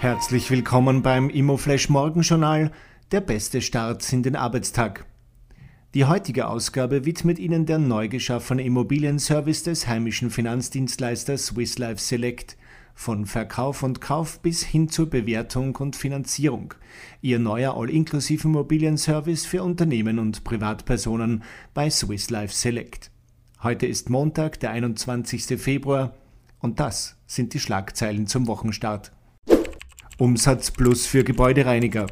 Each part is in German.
Herzlich willkommen beim Immoflash Morgenjournal, der beste Start in den Arbeitstag. Die heutige Ausgabe widmet Ihnen der neu geschaffene Immobilienservice des heimischen Finanzdienstleisters Swiss Life Select – von Verkauf und Kauf bis hin zur Bewertung und Finanzierung. Ihr neuer all-inklusive Immobilienservice für Unternehmen und Privatpersonen bei Swiss Life Select. Heute ist Montag, der 21. Februar und das sind die Schlagzeilen zum Wochenstart. Umsatz plus für Gebäudereiniger.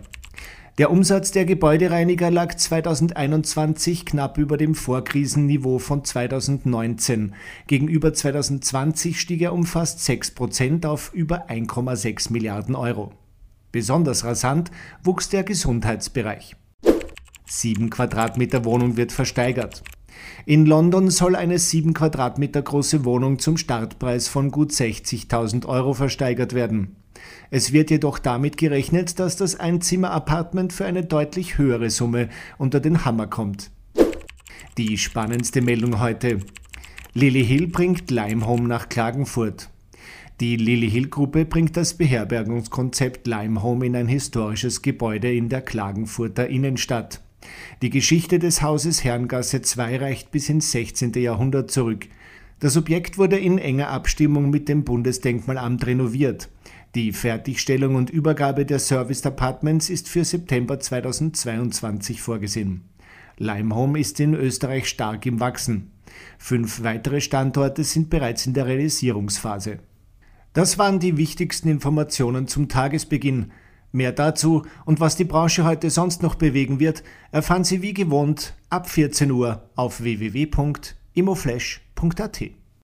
Der Umsatz der Gebäudereiniger lag 2021 knapp über dem Vorkrisenniveau von 2019. Gegenüber 2020 stieg er um fast 6 Prozent auf über 1,6 Milliarden Euro. Besonders rasant wuchs der Gesundheitsbereich. 7 Quadratmeter Wohnung wird versteigert. In London soll eine 7 Quadratmeter große Wohnung zum Startpreis von gut 60.000 Euro versteigert werden. Es wird jedoch damit gerechnet, dass das Einzimmer-Apartment für eine deutlich höhere Summe unter den Hammer kommt. Die spannendste Meldung heute. Lily Hill bringt Limehome nach Klagenfurt. Die Lily Hill Gruppe bringt das Beherbergungskonzept Limehome in ein historisches Gebäude in der Klagenfurter Innenstadt. Die Geschichte des Hauses Herrengasse 2 reicht bis ins 16. Jahrhundert zurück. Das Objekt wurde in enger Abstimmung mit dem Bundesdenkmalamt renoviert. Die Fertigstellung und Übergabe der Service Apartments ist für September 2022 vorgesehen. Limehome ist in Österreich stark im Wachsen. Fünf weitere Standorte sind bereits in der Realisierungsphase. Das waren die wichtigsten Informationen zum Tagesbeginn. Mehr dazu und was die Branche heute sonst noch bewegen wird, erfahren Sie wie gewohnt ab 14 Uhr auf www.immoflash.at.